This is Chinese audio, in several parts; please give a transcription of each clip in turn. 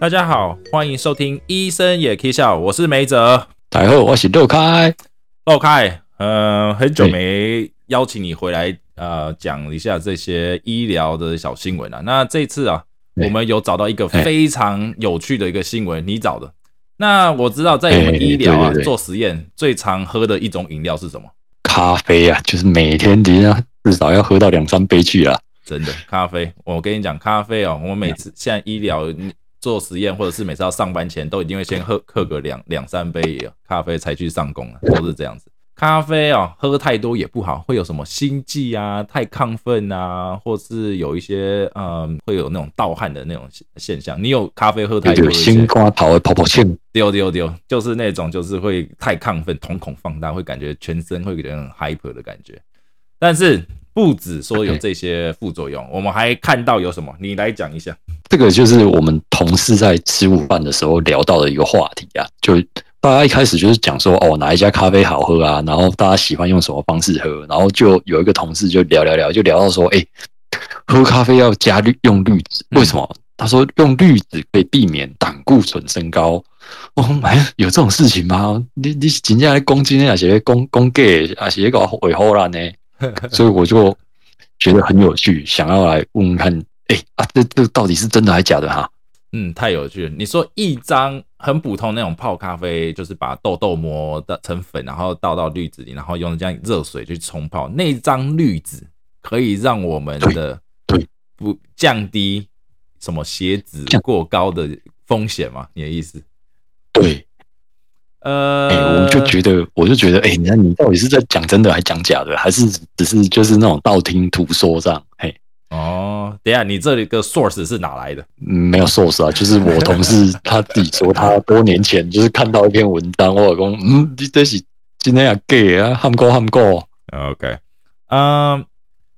大家好，欢迎收听《医生也可以笑》，我是梅泽。大家好，我是陆开。陆开，呃，很久没邀请你回来，呃，讲一下这些医疗的小新闻了。那这次啊，我们有找到一个非常有趣的一个新闻，你找的。那我知道，在我们医疗啊做实验，最常喝的一种饮料是什么？咖啡啊，就是每天你要至少要喝到两三杯去啊。真的，咖啡。我跟你讲，咖啡哦，我每次现在医疗。做实验或者是每次要上班前，都一定会先喝喝个两两三杯咖啡才去上工都是这样子。咖啡啊，喝太多也不好，会有什么心悸啊、太亢奋啊，或是有一些嗯，会有那种盗汗的那种现象。你有咖啡喝太多，心瓜跑会跑跑欠，丢丢丢，就是那种就是会太亢奋，瞳孔放大，会感觉全身会给人 hyper 的感觉。但是不止说有这些副作用，我们还看到有什么，你来讲一下。这个就是我们同事在吃午饭的时候聊到的一个话题啊，就大家一开始就是讲说哦哪一家咖啡好喝啊，然后大家喜欢用什么方式喝，然后就有一个同事就聊聊聊，就聊到说，哎，喝咖啡要加绿用绿子，为什么？他说用绿子可以避免胆固醇升高。哦，哎，有这种事情吗？你你今天来攻击那些攻攻 gay 啊，些个尾后啦呢？所以我就觉得很有趣，想要来问问看。哎啊，这这到底是真的还是假的哈？嗯，太有趣了。你说一张很普通那种泡咖啡，就是把豆豆磨的成粉，然后倒到滤纸里，然后用这样热水去冲泡，那张滤纸可以让我们的对不降低什么血脂过高的风险吗？你的意思？对，呃，我就觉得，我就觉得，哎，你看你到底是在讲真的还讲假的，还是只是就是那种道听途说这样？嘿。哦，等下，你这里个 source 是哪来的？没有 source 啊，就是我同事 他自己说，他多年前就是看到一篇文章，我老公，嗯，这是今天也 gay 啊，喊过喊过。OK，嗯，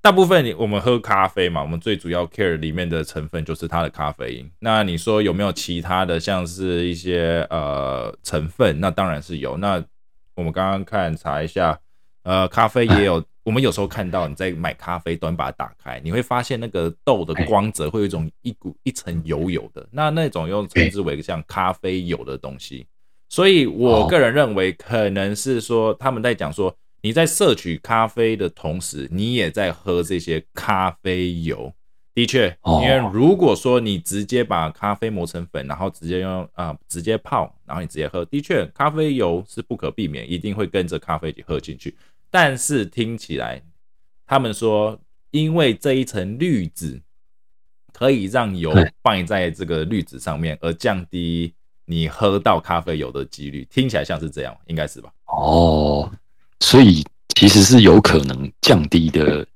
大部分我们喝咖啡嘛，我们最主要 care 里面的成分就是它的咖啡因。那你说有没有其他的，像是一些呃成分？那当然是有。那我们刚刚看查一下，呃，咖啡也有。我们有时候看到你在买咖啡，端把它打开，你会发现那个豆的光泽会有一种一股一层油油的，那那种又称之为像咖啡油的东西。所以我个人认为，可能是说他们在讲说，你在摄取咖啡的同时，你也在喝这些咖啡油。的确，因为如果说你直接把咖啡磨成粉，然后直接用啊直接泡，然后你直接喝，的确咖啡油是不可避免，一定会跟着咖啡一起喝进去。但是听起来，他们说，因为这一层滤纸可以让油放在这个滤纸上面，而降低你喝到咖啡油的几率。听起来像是这样，应该是吧？哦，所以其实是有可能降低的。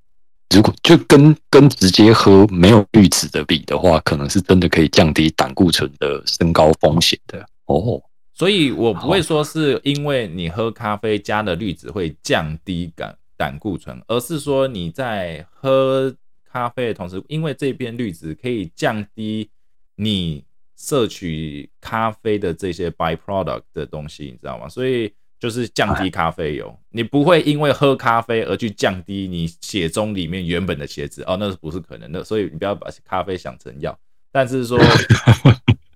如果就跟跟直接喝没有滤纸的比的话，可能是真的可以降低胆固醇的升高风险的。哦。所以我不会说是因为你喝咖啡加了滤纸会降低胆胆固醇，而是说你在喝咖啡的同时，因为这片滤纸可以降低你摄取咖啡的这些 byproduct 的东西，你知道吗？所以就是降低咖啡油，你不会因为喝咖啡而去降低你血中里面原本的血脂。哦，那是不是可能？的？所以你不要把咖啡想成药，但是说。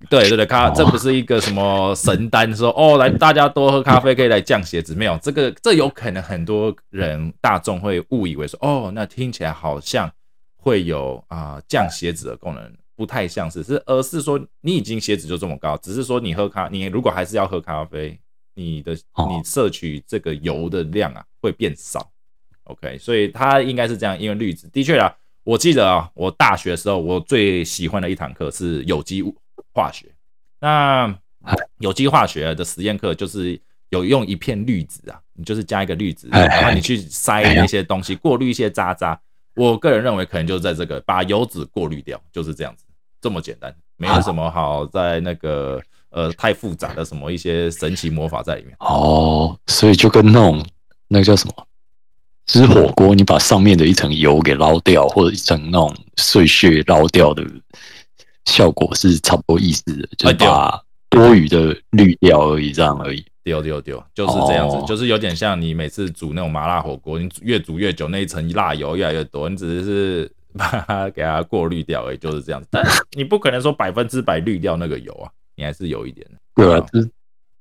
对对对，咖这不是一个什么神丹，说哦来大家多喝咖啡可以来降血脂，没有这个，这有可能很多人大众会误以为说哦，那听起来好像会有啊降血脂的功能，不太像是，是而是说你已经血脂就这么高，只是说你喝咖，你如果还是要喝咖啡，你的你摄取这个油的量啊会变少，OK，所以它应该是这样，因为滤纸的确啊，我记得啊，我大学的时候我最喜欢的一堂课是有机物。化学，那 有机化学的实验课就是有用一片滤纸啊，你就是加一个滤纸，然后你去筛那些东西，过滤一些渣渣。我个人认为可能就是在这个把油脂过滤掉，就是这样子，这么简单，没有什么好在那个呃太复杂的什么一些神奇魔法在里面。哦，所以就跟那种那个叫什么，吃火锅你把上面的一层油给捞掉，或者一层那种碎屑捞掉的。效果是差不多意思的，就把多余的滤掉而已，这样而已。丢丢丢，就是这样子，就是有点像你每次煮那种麻辣火锅，你越煮越久，那一层辣油越来越多，你只是把它给它过滤掉，而已，就是这样子。但你不可能说百分之百滤掉那个油啊，你还是有一点的。对啊，就是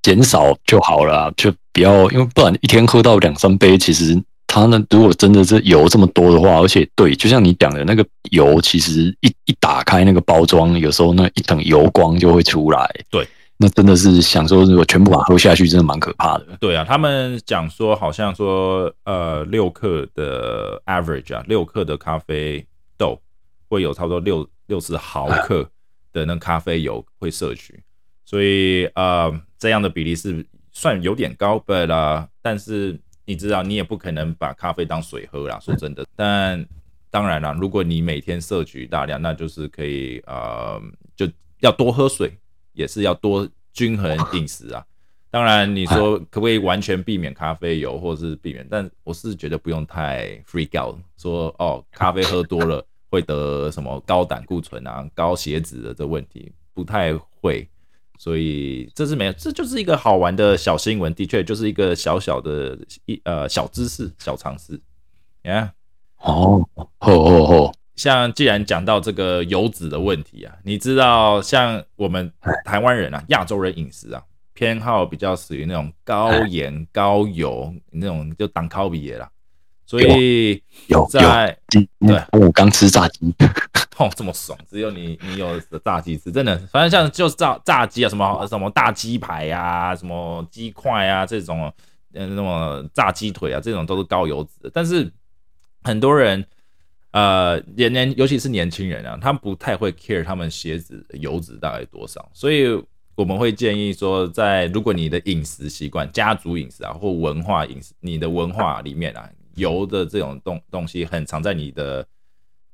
减少就好了，就不要，因为不然一天喝到两三杯，其实它呢，如果真的是油这么多的话，而且对，就像你讲的那个油，其实一一打开那个包装，有时候那一层油光就会出来。对。那真的是想说，如果全部把它喝下去，真的蛮可怕的。对啊，他们讲说，好像说，呃，六克的 average 啊，六克的咖啡豆会有差不多六六十毫克的那咖啡油会摄取，所以呃，这样的比例是算有点高，but 啊，但是你知道，你也不可能把咖啡当水喝啦，说真的。但当然啦，如果你每天摄取大量，那就是可以呃，就要多喝水。也是要多均衡饮食啊，当然你说可不可以完全避免咖啡油，或者是避免？但我是觉得不用太 freak out，说哦，咖啡喝多了会得什么高胆固醇啊、高血脂的这问题，不太会。所以这是没有，这就是一个好玩的小新闻，的确就是一个小小的一呃小知识、小常识。你看，哦，吼吼吼。像既然讲到这个油脂的问题啊，你知道像我们台湾人啊，亚洲人饮食啊，偏好比较属于那种高盐高油那种，就当烤比耶啦。所以有在对，我刚吃炸鸡，哦，这么爽，只有你你有炸鸡吃，真的，反正像就炸炸鸡啊，什么什么大鸡排呀，什么鸡块啊，这种嗯，那么炸鸡腿啊，这种都是高油脂的，但是很多人。呃，年年尤其是年轻人啊，他们不太会 care 他们鞋子油脂大概多少，所以我们会建议说，在如果你的饮食习惯、家族饮食啊，或文化饮食，你的文化里面啊，油的这种东东西很常在你的。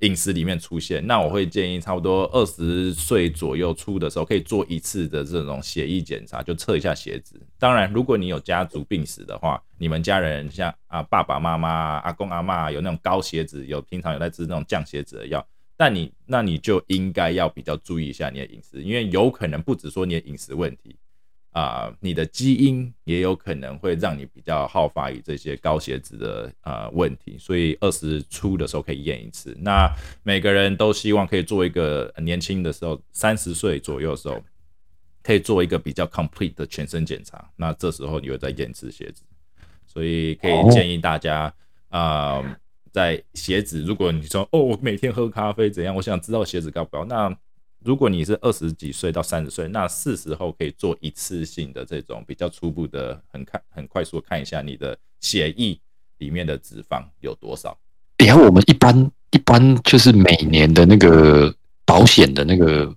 饮食里面出现，那我会建议差不多二十岁左右出的时候，可以做一次的这种血液检查，就测一下血脂。当然，如果你有家族病史的话，你们家人像啊爸爸妈妈、阿公阿妈有那种高血脂，有平常有在吃那种降血脂的药，但你那你就应该要比较注意一下你的饮食，因为有可能不止说你的饮食问题。啊，你的基因也有可能会让你比较好发于这些高血脂的呃问题，所以二十出的时候可以验一次。那每个人都希望可以做一个年轻的时候，三十岁左右的时候，可以做一个比较 complete 的全身检查。那这时候你会再验次血脂，所以可以建议大家啊，在血脂，如果你说哦，我每天喝咖啡怎样，我想知道血脂高不高，那。如果你是二十几岁到三十岁，那是时候可以做一次性的这种比较初步的，很看很快速看一下你的血液里面的脂肪有多少。然后我们一般一般就是每年的那个保险的那个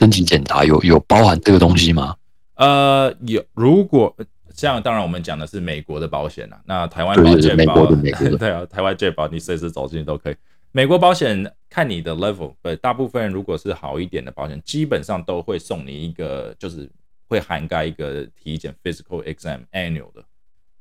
身体检查有有包含这个东西吗？呃，有。如果像当然我们讲的是美国的保险啦，那台湾保险美国的美国的 对啊，台湾健保你随时走进去都可以。美国保险看你的 level，呃，大部分如果是好一点的保险，基本上都会送你一个，就是会涵盖一个体检 physical exam annual 的。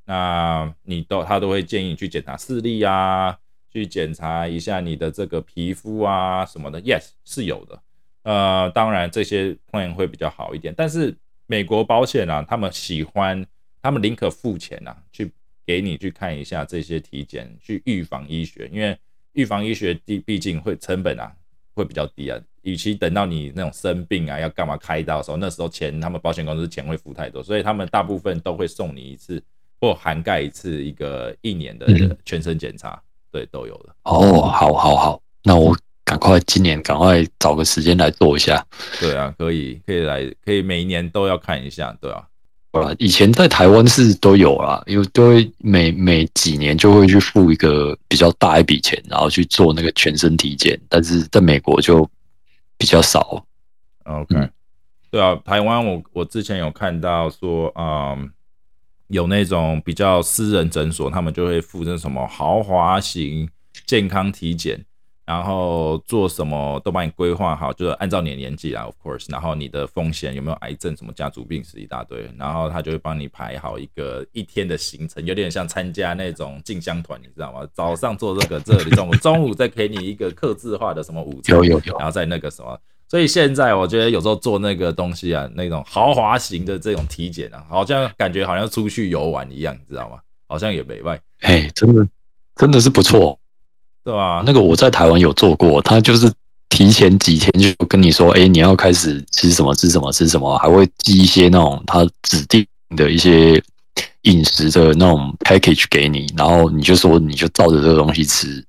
那你都他都会建议你去检查视力啊，去检查一下你的这个皮肤啊什么的。Yes，是有的。呃，当然这些 plan 会比较好一点，但是美国保险啊，他们喜欢，他们宁可付钱啊，去给你去看一下这些体检，去预防医学，因为。预防医学毕毕竟会成本啊会比较低啊，与其等到你那种生病啊要干嘛开刀的时候，那时候钱他们保险公司钱会付太多，所以他们大部分都会送你一次或涵盖一次一个一年的全身检查，对，都有的。哦，好，好，好，那我赶快今年赶快找个时间来做一下。对啊，可以，可以来，可以每一年都要看一下，对啊。以前在台湾是都有啦，因为都会每每几年就会去付一个比较大一笔钱，然后去做那个全身体检，但是在美国就比较少。OK，对啊，台湾我我之前有看到说，嗯，有那种比较私人诊所，他们就会付那什么豪华型健康体检。然后做什么都帮你规划好，就是按照你的年纪啊，of course。然后你的风险有没有癌症、什么家族病史一大堆，然后他就会帮你排好一个一天的行程，有点像参加那种进香团，你知道吗？早上做这个，这里中午 中午再给你一个刻字化的什么午餐，有有有，然后再那个什么。所以现在我觉得有时候做那个东西啊，那种豪华型的这种体检啊，好像感觉好像出去游玩一样，你知道吗？好像也没外，哎，真的真的是不错。对吧？那个我在台湾有做过，他就是提前几天就跟你说，哎，你要开始吃什么吃什么吃什么，还会寄一些那种他指定的一些饮食的那种 package 给你，然后你就说你就照着这个东西吃，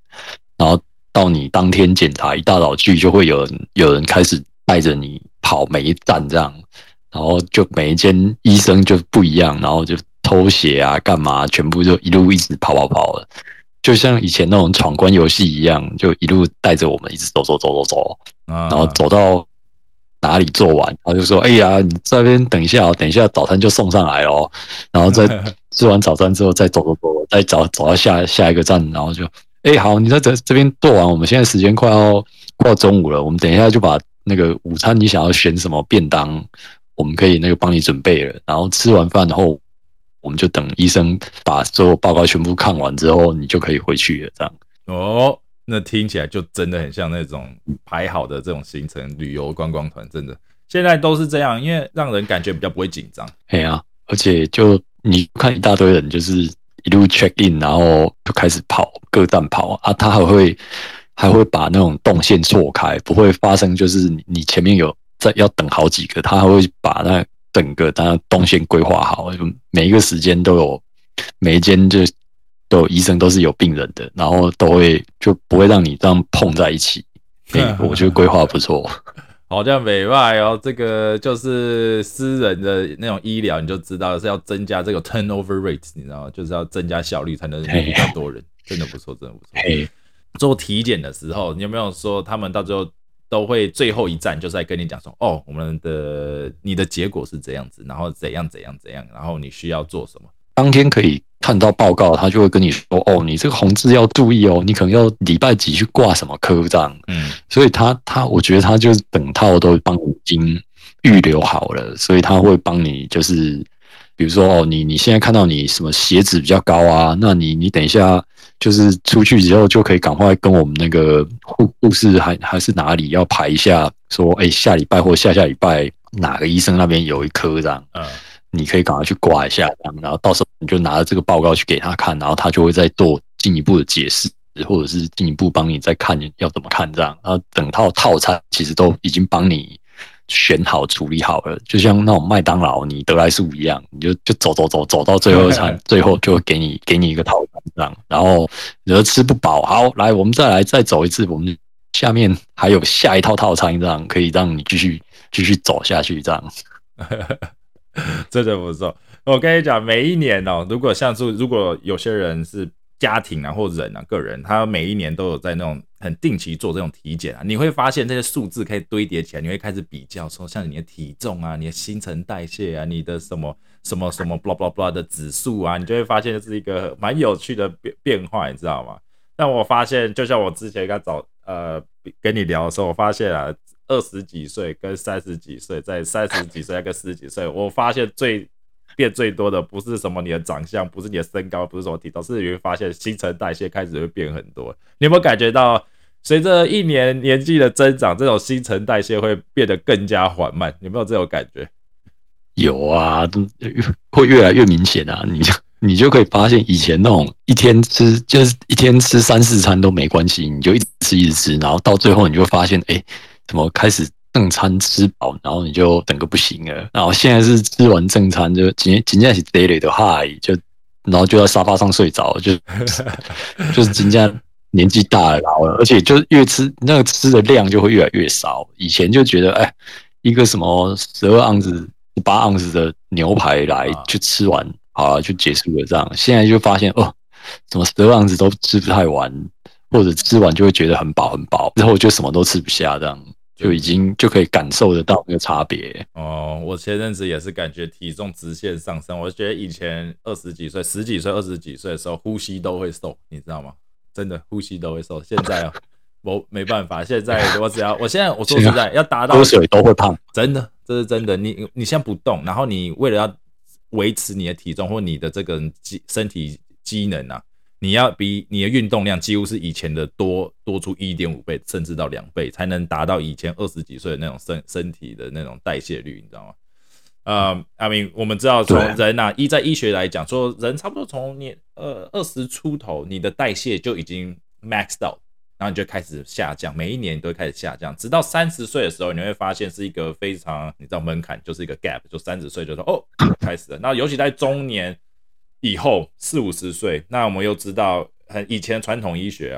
然后到你当天检查一大早去，就会有人有人开始带着你跑每一站这样。然后就每一间医生就不一样，然后就偷血啊，干嘛，全部就一路一直跑跑跑了，就像以前那种闯关游戏一样，就一路带着我们一直走走走走走，然后走到哪里做完，然后就说：“哎呀，你这边等一下，等一下早餐就送上来哦。”然后再吃完早餐之后再走走走，再找走到下下一个站，然后就：“哎，好，你在这这边做完，我们现在时间快要快要中午了，我们等一下就把那个午餐你想要选什么便当。”我们可以那个帮你准备了，然后吃完饭后，我们就等医生把所有报告全部看完之后，你就可以回去了。这样哦，那听起来就真的很像那种排好的这种行程旅游观光团，真的现在都是这样，因为让人感觉比较不会紧张。哎呀，而且就你看一大堆人，就是一路 check in，然后就开始跑各站跑啊，他还会还会把那种动线错开，不会发生就是你前面有。在要等好几个，他还会把那整个他动线规划好，每一个时间都有，每一间就都有医生都是有病人的，然后都会就不会让你这样碰在一起。我觉得规划不错，好像美外哦，这个就是私人的那种医疗，你就知道是要增加这个 turnover rate，你知道吗？就是要增加效率才能比较多人，真的不错，真的不错。做体检的时候，你有没有说他们到最后？都会最后一站就是在跟你讲说，哦，我们的你的结果是这样子，然后怎样怎样怎样，然后你需要做什么？当天可以看到报告，他就会跟你说，哦，你这个红字要注意哦，你可能要礼拜几去挂什么科这样。嗯，所以他他我觉得他就是整套都帮你已经预留好了，所以他会帮你就是。比如说哦，你你现在看到你什么血脂比较高啊？那你你等一下就是出去之后就可以赶快跟我们那个护护士还还是哪里要排一下，说哎下礼拜或下下礼拜哪个医生那边有一科这样，嗯，你可以赶快去挂一下，然后到时候你就拿着这个报告去给他看，然后他就会再做进一步的解释，或者是进一步帮你再看要怎么看这样，然后整套套餐其实都已经帮你。选好处理好了，就像那种麦当劳你得来速一样，你就就走走走走到最后一餐，最后就会给你给你一个套餐这样，然后你吃不饱，好来我们再来再走一次，我们下面还有下一套套餐这样，可以让你继续继续走下去这样，真的不错。我跟你讲，每一年哦，如果像是如果有些人是。家庭啊，或人啊，个人，他每一年都有在那种很定期做这种体检啊，你会发现这些数字可以堆叠起来，你会开始比较说，像你的体重啊，你的新陈代谢啊，你的什么什么什么 blah blah blah 的指数啊，你就会发现这是一个蛮有趣的变变化，你知道吗？但我发现，就像我之前刚找呃跟你聊的时候，我发现啊，二十几岁跟三十几岁，在三十几岁跟四十几岁，我发现最。变最多的不是什么你的长相，不是你的身高，不是什么体重，是你会发现新陈代谢开始会变很多。你有没有感觉到，随着一年年纪的增长，这种新陈代谢会变得更加缓慢？有没有这种感觉？有啊，会越来越明显啊！你就你就可以发现，以前那种一天吃就是一天吃三四餐都没关系，你就一直吃一直吃，然后到最后你就发现，哎，怎么开始？正餐吃饱，然后你就等个不行了。然后现在是吃完正餐就今今天是 daily 的 high，就然后就在沙发上睡着，就 就是今天年纪大了，老了，而且就越吃那个吃的量就会越来越少。以前就觉得哎，一个什么十二盎司、八盎司的牛排来就吃完好了就结束了这样。现在就发现哦，怎么十二盎司都吃不太完，或者吃完就会觉得很饱很饱，之后就什么都吃不下这样。就已经就可以感受得到那个差别哦。我前阵子也是感觉体重直线上升。我觉得以前二十几岁、十几岁、二十几岁的时候，呼吸都会瘦，你知道吗？真的呼吸都会瘦。现在啊，我没办法。现在 我只要，我现在我说实在，要达到喝水都会胖，真的，这是真的。你你先不动，然后你为了要维持你的体重或你的这个机身体机能啊。你要比你的运动量几乎是以前的多多出一点五倍，甚至到两倍，才能达到以前二十几岁的那种身身体的那种代谢率，你知道吗？呃，阿明，我们知道从人啊医在医学来讲，说人差不多从你呃二十出头，你的代谢就已经 max 到，然后你就开始下降，每一年都会开始下降，直到三十岁的时候，你会发现是一个非常你知道门槛就是一个 gap，就三十岁就说哦开始了。那尤其在中年以后四五十岁，那我们又知道很以前传统医学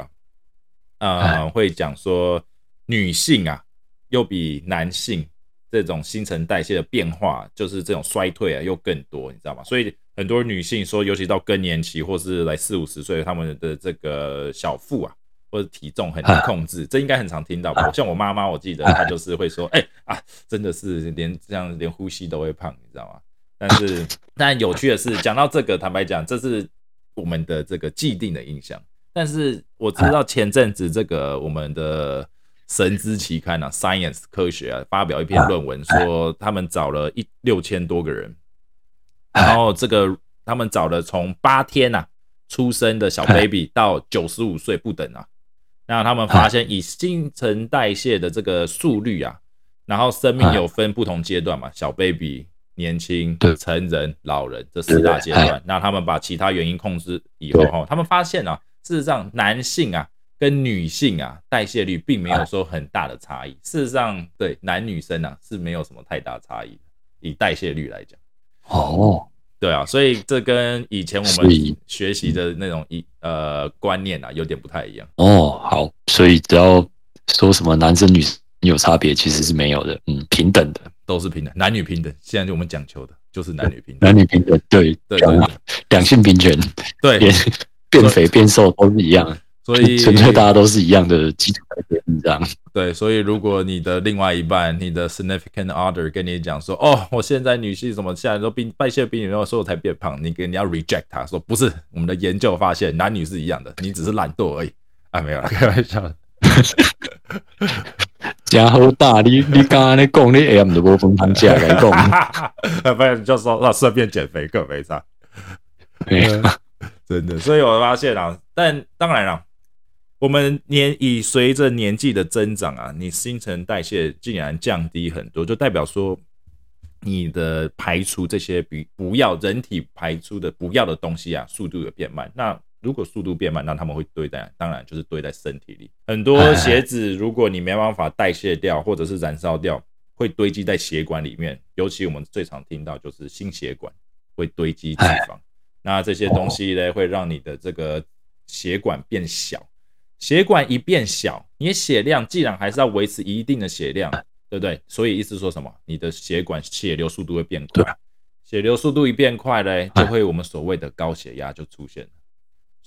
啊，呃会讲说女性啊又比男性这种新陈代谢的变化，就是这种衰退啊又更多，你知道吗？所以很多女性说，尤其到更年期或是来四五十岁，她们的这个小腹啊。或者体重很难控制，这应该很常听到吧？像我妈妈，我记得她就是会说：“哎啊，真的是连这样连呼吸都会胖，你知道吗？”但是，但有趣的是，讲到这个，坦白讲，这是我们的这个既定的印象。但是我知道前阵子这个我们的神之期刊啊，《Science》科学啊，发表一篇论文，说他们找了一六千多个人，然后这个他们找了从八天呐出生的小 baby 到九十五岁不等啊。那他们发现，以新陈代谢的这个速率啊，然后生命有分不同阶段嘛，小 baby、年轻、成人、老人这四大阶段。那他们把其他原因控制以后，哈，他们发现啊，事实上男性啊跟女性啊代谢率并没有说很大的差异。事实上，对男女生啊是没有什么太大差异的，以代谢率来讲。哦。对啊，所以这跟以前我们学习的那种一呃观念啊，有点不太一样。哦，好，所以只要说什么男生女生有差别，其实是没有的，嗯，平等的，都是平等，男女平等。现在就我们讲求的就是男女平等，男女平等，对对对，两性平权，对，变肥变瘦都是一样。所以纯粹大家都是一样的基础代谢这样。对，所以如果你的另外一半，你的 significant other 跟你讲说，哦，我现在女性怎么现在都比代谢比你弱，所以我才变胖，你跟你要 reject 他说不是，我们的研究发现男女是一样的，你只是懒惰而已啊，没有了，开玩笑。真好大，你 你刚刚在讲你 M 的波峰汤下来讲，不然你就说那顺便减肥更没差。真的，所以我发现啊，但当然了。我们年以随着年纪的增长啊，你新陈代谢竟然降低很多，就代表说你的排出这些比不要人体排出的不要的东西啊，速度有变慢。那如果速度变慢，那他们会堆在，当然就是堆在身体里。很多鞋子，如果你没办法代谢掉或者是燃烧掉，会堆积在血管里面。尤其我们最常听到就是心血管会堆积脂肪，那这些东西呢，会让你的这个血管变小。血管一变小，你的血量既然还是要维持一定的血量，对不对？所以意思说什么？你的血管血流速度会变快，血流速度一变快嘞，就会我们所谓的高血压就出现了。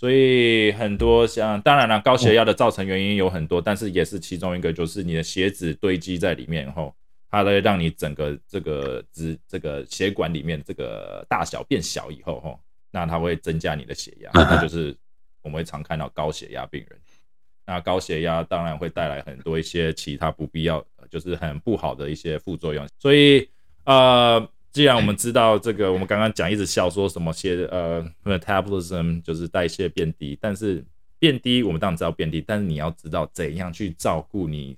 所以很多像，当然了，高血压的造成原因有很多，但是也是其中一个，就是你的血脂堆积在里面后，它会让你整个这个脂这个血管里面这个大小变小以后，吼，那它会增加你的血压，那就是我们会常看到高血压病人。那高血压当然会带来很多一些其他不必要，就是很不好的一些副作用。所以，呃，既然我们知道这个，我们刚刚讲一直笑说什么些呃 metabolism 就是代谢变低，但是变低我们当然知道变低，但是你要知道怎样去照顾你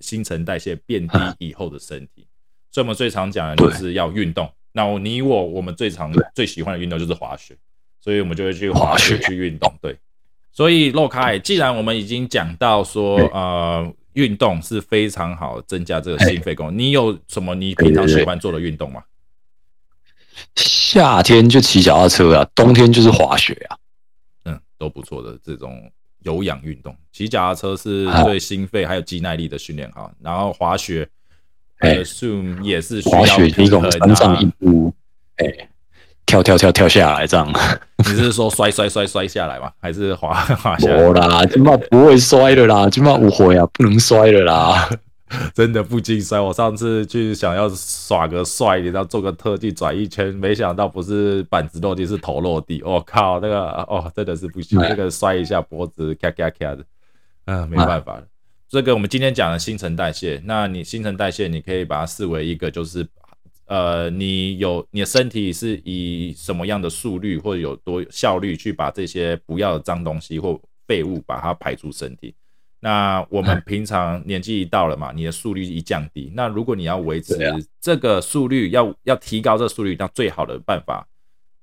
新陈代谢变低以后的身体。所以我们最常讲的就是要运动。那你我我们最常最喜欢的运动就是滑雪，所以我们就会去滑雪去运动。对。所以，洛凯，既然我们已经讲到说，呃，运动是非常好增加这个心肺功能，你有什么你平常喜欢做的运动吗？夏天就骑脚踏车啊，冬天就是滑雪啊，嗯，都不错的这种有氧运动。骑脚踏车是对心肺还有肌耐力的训练哈，然后滑雪，呃，assume 也是滑雪一种三上一步，哎。跳跳跳跳下来，这样？你是说摔摔摔摔下来吗？还是滑 滑下来？我啦，起码不会摔的啦，起码误会啊，不能摔的啦。真的不禁摔。我上次去想要耍个帅，然后做个特技转一圈，没想到不是板子落地，是头落地。我靠，那个哦，真的是不行，那个摔一下脖子咔咔咔的，嗯，没办法了。这个我们今天讲的新陈代谢，那你新陈代谢，你可以把它视为一个就是。呃，你有你的身体是以什么样的速率或者有多效率去把这些不要的脏东西或废物把它排出身体？那我们平常年纪一到了嘛，你的速率一降低，那如果你要维持这个速率，要要提高这个速率，那最好的办法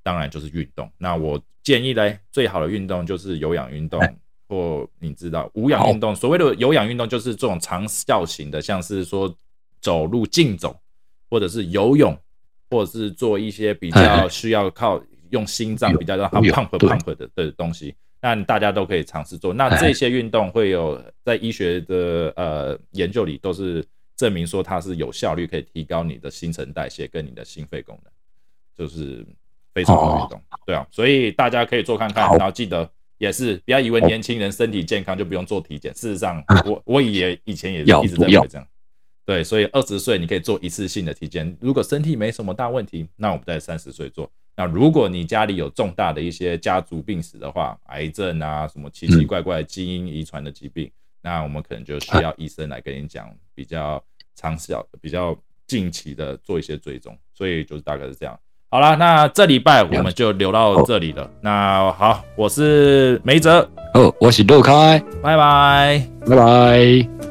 当然就是运动。那我建议嘞，最好的运动就是有氧运动 或你知道无氧运动。所谓的有氧运动就是这种长效型的，像是说走路、竞走，或者是游泳，或者是做一些比较需要靠用心脏比较让它 pump pump 的的东西。那大家都可以尝试做。那这些运动会有在医学的呃研究里都是证明说它是有效率，可以提高你的新陈代谢跟你的心肺功能，就是非常好运动。对啊，所以大家可以做看看，然后记得也是不要以为年轻人身体健康就不用做体检。事实上，我我也以前也一直在这样。对，所以二十岁你可以做一次性的体检，如果身体没什么大问题，那我们在三十岁做。那如果你家里有重大的一些家族病史的话，癌症啊，什么奇奇怪怪基因遗传的疾病，那我们可能就需要医生来跟你讲比较长效、比较近期的做一些追踪。所以就是大概是这样。好了，那这礼拜我们就留到这里了。那好，我是梅泽，哦，我是陆开，拜拜，拜拜。